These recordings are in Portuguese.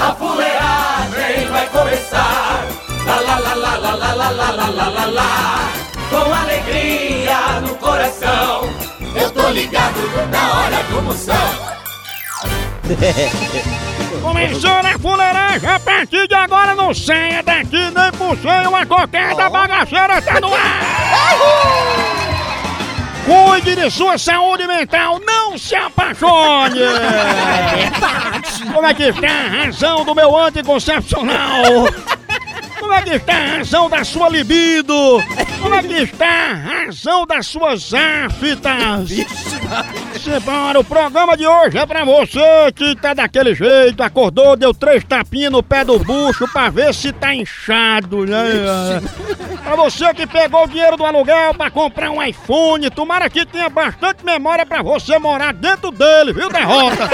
A fuleagem vai começar. Lá lá lá lá lá lá lá lá lá lá lá lá. Com alegria no coração, eu tô ligado na hora do Moção. Começou na fuleiragem, a partir de agora não saia daqui nem puxei uma a bagaceira tá no ar! Cuide de sua saúde mental, não se apaixone! Como é que está a razão do meu anticoncepcional? Como é que está a razão da sua libido? Como é que está a razão das suas aftas? Simbora, o programa de hoje é pra você que tá daquele jeito, acordou, deu três tapinhas no pé do bucho pra ver se tá inchado, né? Pra você que pegou o dinheiro do aluguel pra comprar um iPhone, tomara que tenha bastante memória pra você morar dentro dele, viu, derrota?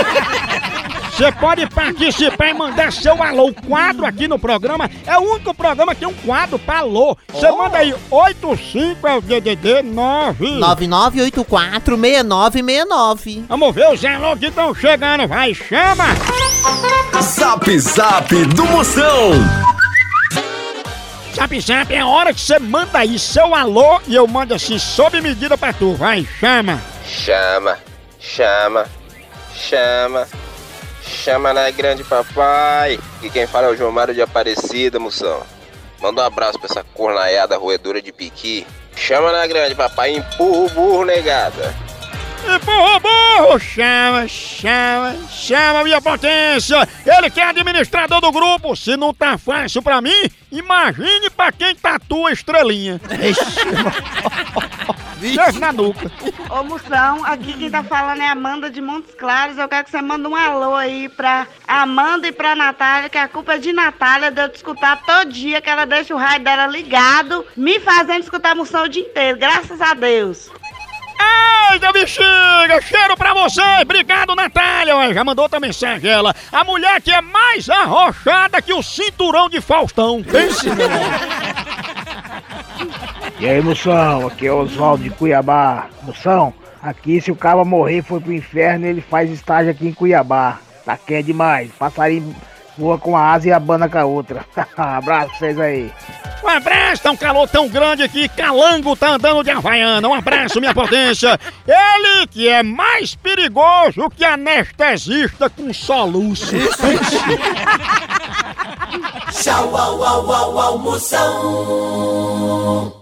Você pode participar e mandar seu alô. O quadro aqui no programa é o único programa que tem um quadro pra alô. Você manda aí 85 é o DDD 9. 99846969. Vamos ver os alô que estão chegando. Vai, chama! Zap Zap do Moção. Zap Zap é hora que você manda aí seu alô e eu mando assim sob medida pra tu. Vai, chama! Chama, chama, chama, chama na grande papai. E quem fala é o João Mário de Aparecida, moção. Manda um abraço pra essa cornaiada roedora de piqui. Chama na grande papai, empurra o burro, negada. Empurra o burro! Chama, chama, chama minha potência! Ele que é administrador do grupo, se não tá fácil pra mim, imagine pra quem tatua a estrelinha. Deus na nuca. Ô Moção, aqui quem tá falando é Amanda de Montes Claros. Eu quero que você mande um alô aí pra Amanda e pra Natália, que a culpa é de Natália de eu te escutar todo dia, que ela deixa o rádio dela ligado, me fazendo escutar a Moção o dia inteiro. Graças a Deus. Eita bexiga, cheiro pra você! Obrigado, Natália! Já mandou outra mensagem ela. A mulher que é mais arrochada que o cinturão de Faustão. Pense, E aí, Moção, aqui é Oswaldo de Cuiabá. Moção, aqui se o cara morrer for pro inferno, ele faz estágio aqui em Cuiabá. Tá quente demais. Passarinho voa com a asa e abana com a outra. Abraço pra vocês aí. Um abraço, tá um calor tão grande aqui, calango tá andando de Havaiana. Um abraço, minha potência. Ele que é mais perigoso que anestesista com soluço. Tchau, au, au, au, au, Moção. O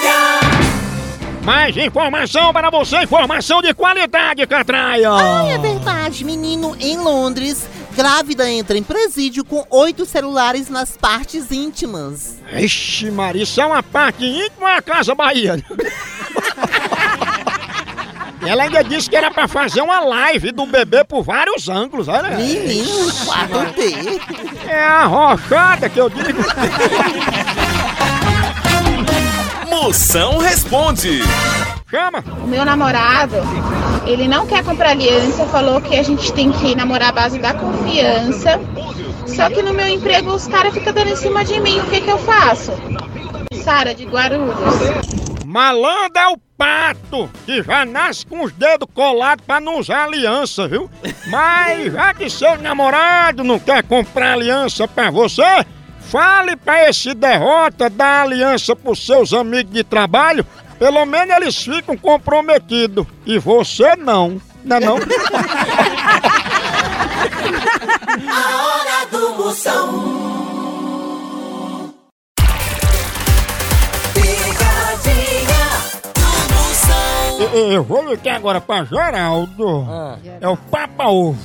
Mais informação para você, informação de qualidade, Catraia! Ai, é verdade, menino em Londres. Grávida entra em presídio com oito celulares nas partes íntimas. Ixi, Maria, isso é uma parte íntima ou é a Casa Bahia? Ela ainda disse que era pra fazer uma live do bebê por vários ângulos, olha. Menino, 4D. É a rochada que eu digo. Moção responde. Chama. O meu namorado, ele não quer comprar aliança, falou que a gente tem que namorar à base da confiança. Só que no meu emprego os caras ficam dando em cima de mim, o que que eu faço? Sara de Guarulhos. Malandro é o pato, que já nasce com os dedos colados pra não usar aliança, viu? Mas já que seu namorado não quer comprar aliança pra você, fale pra esse derrota dar aliança pros seus amigos de trabalho, pelo menos eles ficam comprometidos. E você não, não é não? A hora do Moção. Eu, eu- eu vou ligar agora pra Geraldo. É o Papa Ovo.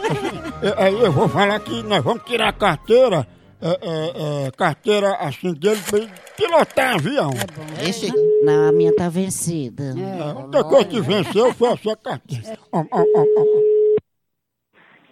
Eu- Aí eu vou falar que nós vamos tirar a carteira. É, é, é, carteira assim dele pra ele pilotar avião. Esse Não, a minha tá vencida. A única coisa que venceu foi a sua carteira. Ó, ó, ó,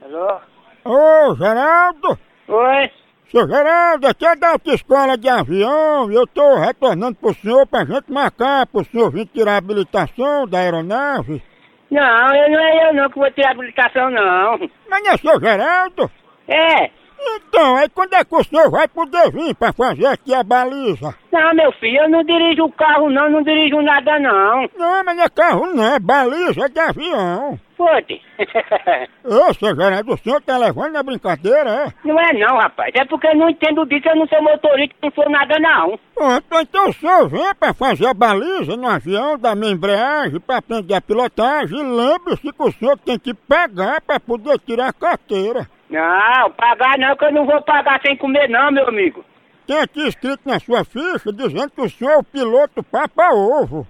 Alô? ó. Ô, Geraldo! Oi? Seu Geraldo, aqui é da autoescola de avião e eu tô retornando pro senhor pra gente marcar pro senhor vir tirar a habilitação da aeronave. Não, eu não é eu não que vou ter habilitação, não. Mas não é seu Geraldo? É. Então, aí quando é que o senhor vai poder vir pra fazer aqui a baliza? Não, meu filho, eu não dirijo o carro, não, não dirijo nada, não. Não, mas não é carro não, é baliza de avião. Foda. Ô, seu Geraldo, o senhor tá levando na brincadeira, é? não é não, rapaz. É porque eu não entendo disso, eu não sou motorista, não sou nada, não. Pronto, então o senhor vem pra fazer a baliza no avião, da minha embreagem, pra aprender a pilotagem. E lembre-se que o senhor tem que pegar pra poder tirar a carteira. Não, pagar não, que eu não vou pagar sem comer, não, meu amigo. Tem aqui escrito na sua ficha dizendo que o senhor é o piloto Papa Ovo.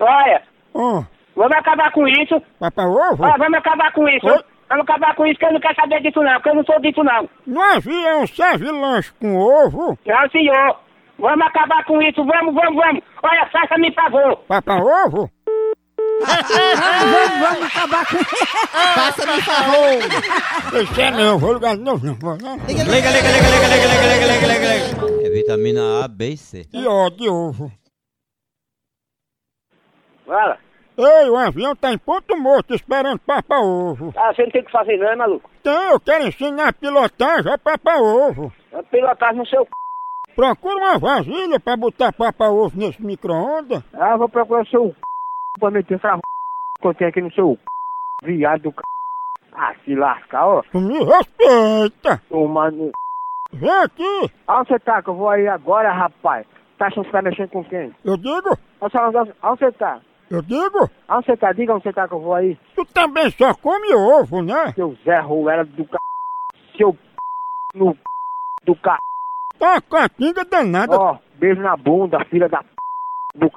Olha, Ó, vamos acabar com isso. Papa Ovo? Ó, vamos acabar com isso. Oi? Vamos acabar com isso, que eu não quero saber disso, não, porque eu não sou disso, não. No avião serve lanche com ovo? Não, senhor. Vamos acabar com isso, vamos, vamos, vamos. Olha, faça-me favor. Papa Ovo? Faça-me favor. Deixa é não, vou ligar de novo. não vou, não. Liga, liga, liga, liga, liga, liga, liga, liga, liga, liga. É vitamina A, B e C. E ó, de ovo. Fala. Ei, o avião tá em ponto morto esperando Papa Ovo. Ah, você não tem o que fazer, não, é, maluco? Então, eu quero ensinar a pilotagem a Papa Ovo. É pilotar no seu c... Procura uma vasilha pra botar Papa Ovo nesse micro-ondas. Ah, eu vou procurar o seu c... pra meter essa que eu tenho aqui no seu viado do c... Ah, se lascar, ó. Me respeita. Ô, mano. Vem aqui. Aonde você tá? Que eu vou aí agora, rapaz. Tá achando que você tá mexendo com quem? Eu digo, Aonde você tá? eu digo. Aonde você tá? Diga onde você tá que eu vou aí. Tu também só come ovo, né? Seu Zé Ruela do c... Seu c... no c... do c... Tá uma catinga danada. Ó, beijo na bunda, filha da p... do c...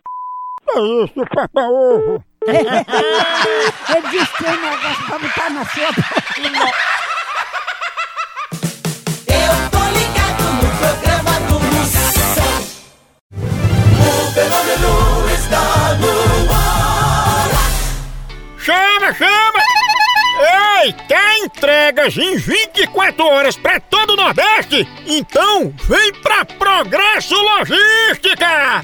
Que isso, Papa Ovo? Ele disse que tem negócio pra botar na sopa. Eu tô ligado no programa do Moção. O fenômeno está no ar. Chama, chama! Ei, quer entregas em 24 horas pra todo o Nordeste? Então vem pra Progresso Logística!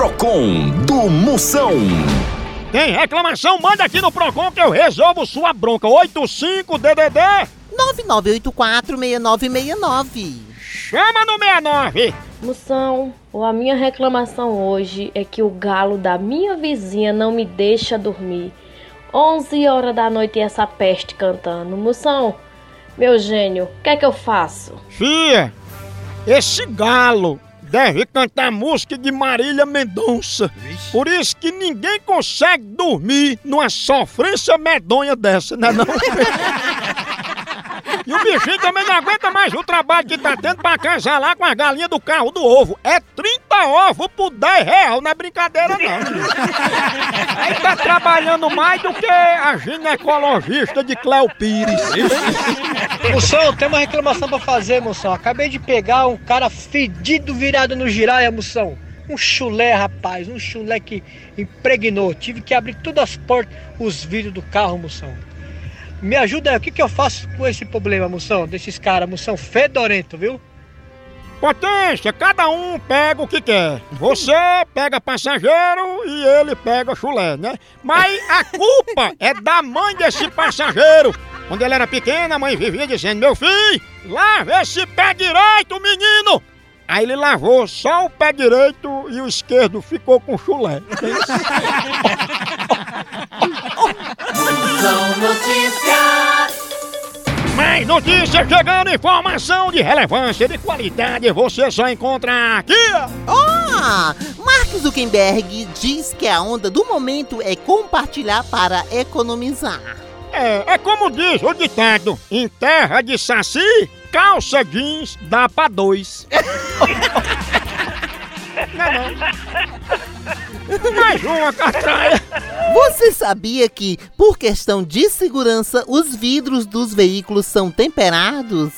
Procon do Moção. Tem reclamação? Manda aqui no Procon que eu resolvo sua bronca. 85DDD 9984-6969. Chama no 69. Moção, a minha reclamação hoje é que o galo da minha vizinha não me deixa dormir. 11 horas da noite e essa peste cantando. Moção, meu gênio, o que é que eu faço? Fia, esse galo deve cantar música de Marília Mendonça. Por isso que ninguém consegue dormir numa sofrência medonha dessa, né não? E o bichinho também não aguenta mais o trabalho que tá tendo pra lá com as galinhas do carro do ovo. É 30 ovos por 10 real, não é brincadeira não. Aí tá trabalhando mais do que a ginecologista de Cléo Pires. Moção, tem uma reclamação pra fazer, moção. Acabei de pegar um cara fedido virado no giraia, moção. Um chulé, rapaz, um chulé que impregnou. Tive que abrir todas as portas, os vidros do carro, moção. Me ajuda aí, o que, que eu faço com esse problema, moção? Desses caras, moção fedorento, viu? Potência, cada um pega o que quer. Você pega passageiro e ele pega chulé, né? Mas a culpa é da mãe desse passageiro. Quando ele era pequeno, a mãe vivia dizendo: Meu filho, lave esse pé direito, menino! Aí ele lavou só o pé direito e o esquerdo ficou com chulé. São notícias. Mais notícias chegando, informação de relevância, de qualidade, você só encontra aqui. Ah! Mark Zuckerberg diz que a onda do momento é compartilhar para economizar. É, é como diz o ditado, em terra de saci, calça jeans dá pra dois. não, é não. Mais uma catraia. Você sabia que, por questão de segurança, os vidros dos veículos são temperados?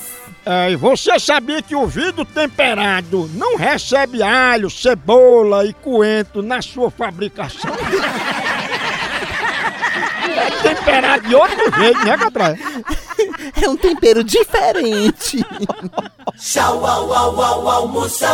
É, e você sabia que o vidro temperado não recebe alho, cebola e coentro na sua fabricação? É temperado de outro jeito, né, Catraia? É um tempero diferente. Tchau, au, au, au, almoção.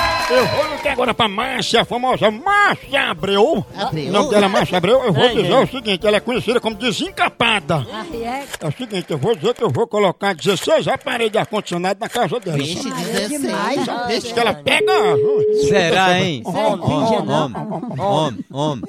Eu vou ligar agora pra Márcia, a famosa Márcia Abreu. Abreu? O nome dela é Márcia Abreu. Eu vou Ai, dizer ai. o seguinte, ela é conhecida como desencapada. É o seguinte, eu vou dizer que eu vou colocar 16 aparelhos de ar-condicionado na casa dela. Vixe, sabe? 16. Deixa que ela pega... Será, hein? Homem, Homem, homem, homem, homem.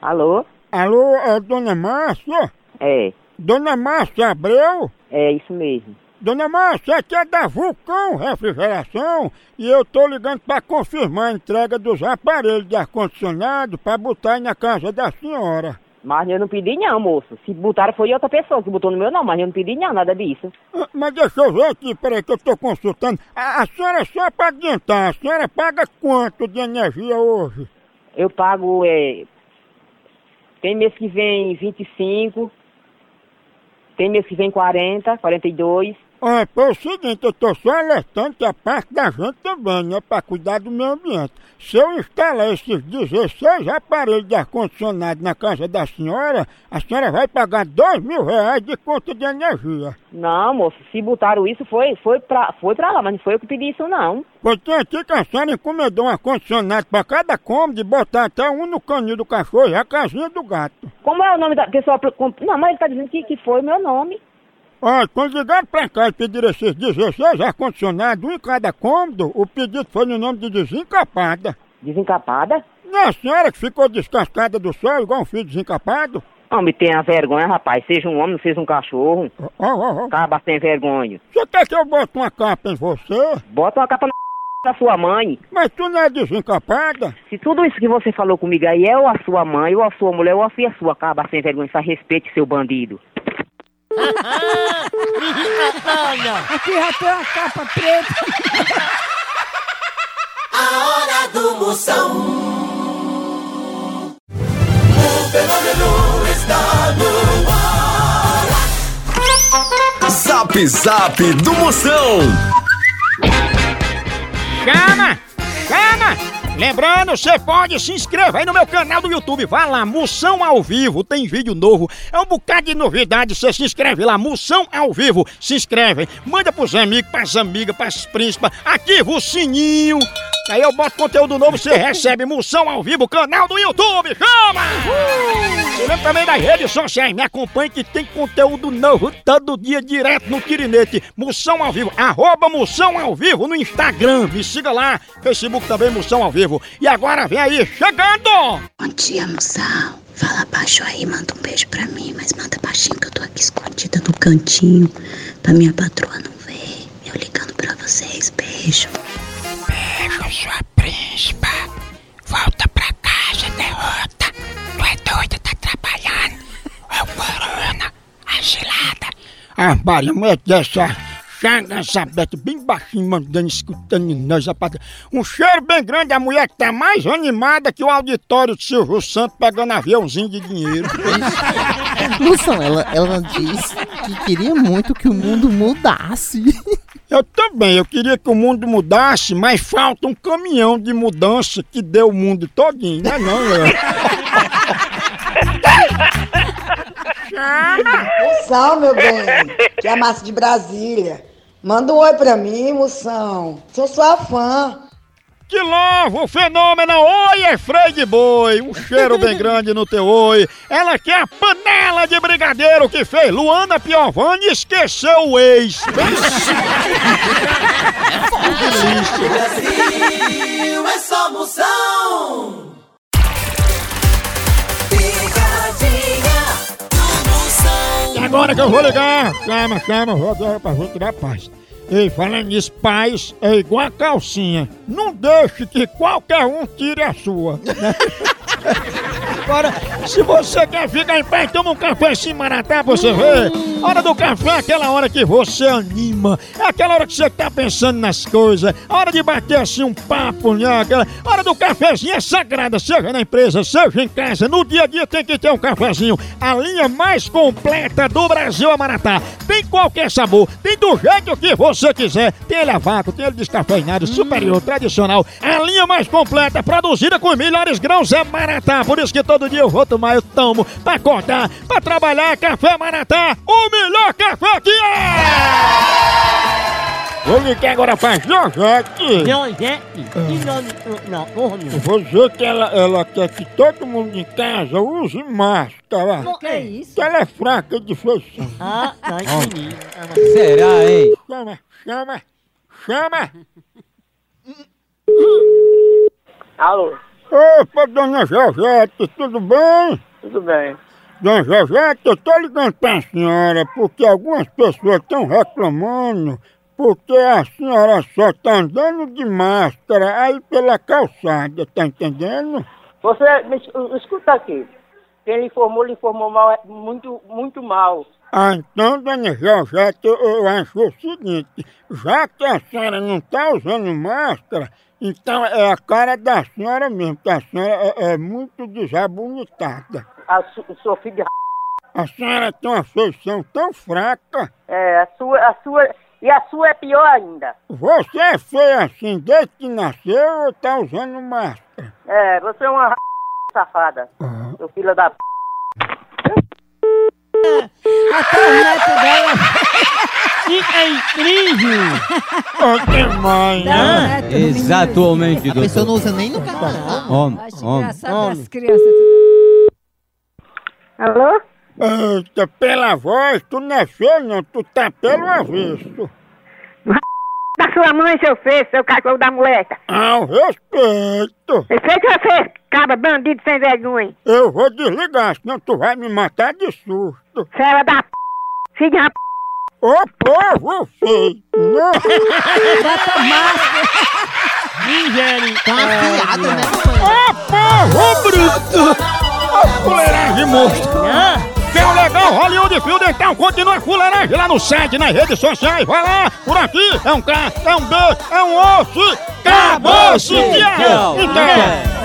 Alô? Alô, é Dona Márcia? É, Dona Márcia Abreu? é isso mesmo. Dona Márcia, aqui é da Vulcão Refrigeração e eu tô ligando para confirmar a entrega dos aparelhos de ar-condicionado para botar aí na casa da senhora. Mas eu não pedi não, moço. Se botaram foi outra pessoa que botou no meu não, mas eu não pedi não, nada disso. Ah, Mas deixa eu ver aqui, peraí que eu tô consultando. A, a senhora, só para adiantar, a senhora paga quanto de energia hoje? Eu pago, é... Tem mês que vem 25, tem mês que vem 40, 42. Olha, foi o seguinte, eu tô só alertando que a parte da gente também, né? Pra cuidar do meio ambiente. Se eu instalar esses 16 aparelhos de ar-condicionado na casa da senhora, a senhora vai pagar dois mil reais de conta de energia. Não, moço, se botaram isso foi, foi, pra, foi pra lá, mas não foi eu que pedi isso não. Pois tem aqui que a senhora encomendou um ar-condicionado pra cada cômodo e botar até um no caninho do cachorro e a casinha do gato. Como é o nome da pessoa? Não, mas ele tá dizendo que, que foi meu nome. Olha, quando ligaram pra cá e pediram esses 16 ar-condicionados, um em cada cômodo, o pedido foi no nome de desencapada. Desencapada? Não é a senhora que ficou descascada do sol igual um filho desencapado? Homem, tenha vergonha, rapaz. Seja um homem, não seja um cachorro. Ó, ó, ó. Caba sem vergonha. Você quer que eu bote uma capa em você? Bota uma capa na sua mãe. Mas tu não é desencapada? Se tudo isso que você falou comigo aí é ou a sua mãe, ou a sua mulher, ou a sua, sua caba sem vergonha, só respeite seu bandido. Aqui já tem uma capa preta. A hora do Moção. O fenômeno está no ar. Zap Zap do Moção. Chama! Chama! Lembrando, você pode se inscrever aí no meu canal do YouTube. Vai lá, Moção ao Vivo, tem vídeo novo. É um bocado de novidade. Você se inscreve lá, Moção ao Vivo. Se inscreve, manda pros amigos, pras amigas, pras príncipas. Ativa o sininho. Aí eu boto conteúdo novo, você recebe Moção ao Vivo, canal do YouTube. Chama! Você lembra também das redes sociais. Me acompanhe que tem conteúdo novo todo dia direto no Tirinete. Moção ao Vivo, arroba Moção ao Vivo no Instagram. Me siga lá. Facebook também, Moção ao Vivo. E agora vem aí, chegando! Bom dia, moção. Fala baixo aí, manda um beijo pra mim, mas manda baixinho que eu tô aqui escondida no cantinho pra minha patroa não ver. Eu ligando pra vocês, beijo. Beijo, sua príncipa. Volta pra casa, derrota. Tu é doida, tá trabalhando. É o corona, a gelada. Ah, Maria, mulher dessa chega essa beta bem baixinho, mandando, escutando nós, rapaz. Um cheiro bem grande, a mulher que tá mais animada que o auditório de Silvio Santos pegando aviãozinho de dinheiro. Moção, ela, ela disse que queria muito que o mundo mudasse. Eu também, eu queria que o mundo mudasse, mas falta um caminhão de mudança que dê o mundo todinho, não é não, Léo? Moção, meu bem, que é a massa de Brasília. Manda um oi pra mim, moção. Sou sua fã. Que louvo, fenômeno! Oi, é freio de boi! Um cheiro bem grande no teu oi. Ela que é a panela de brigadeiro que fez Luana Piovani esqueceu o ex. Brasil é só Moção. Agora que eu vou ligar, chama, chama, vou pra gente tirar paz. Ei, falando nisso, paz é igual a calcinha. Não deixe que qualquer um tire a sua. né? Agora, se você quer ficar em pé, toma um café assim, Maratá, você ver. Hora do café é aquela hora que você anima. É aquela hora que você tá pensando nas coisas. A hora de bater assim um papo, né? Aquela hora do cafezinho é sagrada, seja na empresa, seja em casa. No dia a dia tem que ter um cafezinho. A linha mais completa do Brasil é Maratá. Tem qualquer sabor, tem do jeito que você quiser. Tem ele a vácuo, tem ele descafeinado, superior, tradicional. A linha mais completa, produzida com os melhores grãos é Maratá. Por isso que todo dia eu vou tomar, eu tomo, pra acordar, pra trabalhar. Café Maratá, o melhor café que é! Vou ligar agora pra Josete. Josete? Que nome? Não, nome. Eu vou dizer que ela, ela quer que todo mundo em casa use máscara. O que é isso? Que ela é fraca de feição. Ah, não entendi. Será, hein? Chama, chama, chama. Alô? Opa, dona Josete, tudo bem? Tudo bem. Dona Josete, eu tô ligando pra senhora porque algumas pessoas estão reclamando porque a senhora só tá andando de máscara aí pela calçada, tá entendendo? Você, me es- escuta aqui. Quem lhe informou, lhe informou mal, é muito, muito mal. Ah, então, dona Josete, eu, eu acho o seguinte, já que a senhora não tá usando máscara, então é a cara da senhora mesmo, que a senhora é, é muito desabonitada. A su, o seu filho de r... A senhora tem uma feição tão fraca. É, a sua, a sua, E a sua é pior ainda. Você é feia assim desde que nasceu ou tá usando máscara? É, você é uma r... safada. Seu filho da p... Até o neto dela. Fica incrível! Ô, que mãe, né? Exatamente, A pessoa doutor. não usa nem no carnaval. Homem, homem. as crianças. Alô? Eita, pela voz, tu não é feio não, tu tá pelo avesso. Da sua mãe, seu feio, seu cachorro da moleca. Ao respeito. Respeita você, cabra bandido sem vergonha. Eu vou desligar, senão tu vai me matar de susto. Fera da p... Filho da p... Ô povo feio! Não! Bota máscara. Misericórdia! Tá afiada, né, Ô povo bruto! Ô fuleiragem monstro! Que é o legal, Hollywood Fio Dental continua fuleiragem lá no site, nas redes sociais. Vai lá, por aqui é um K, é um B, é um osso. Acabou-se, tchau! Então,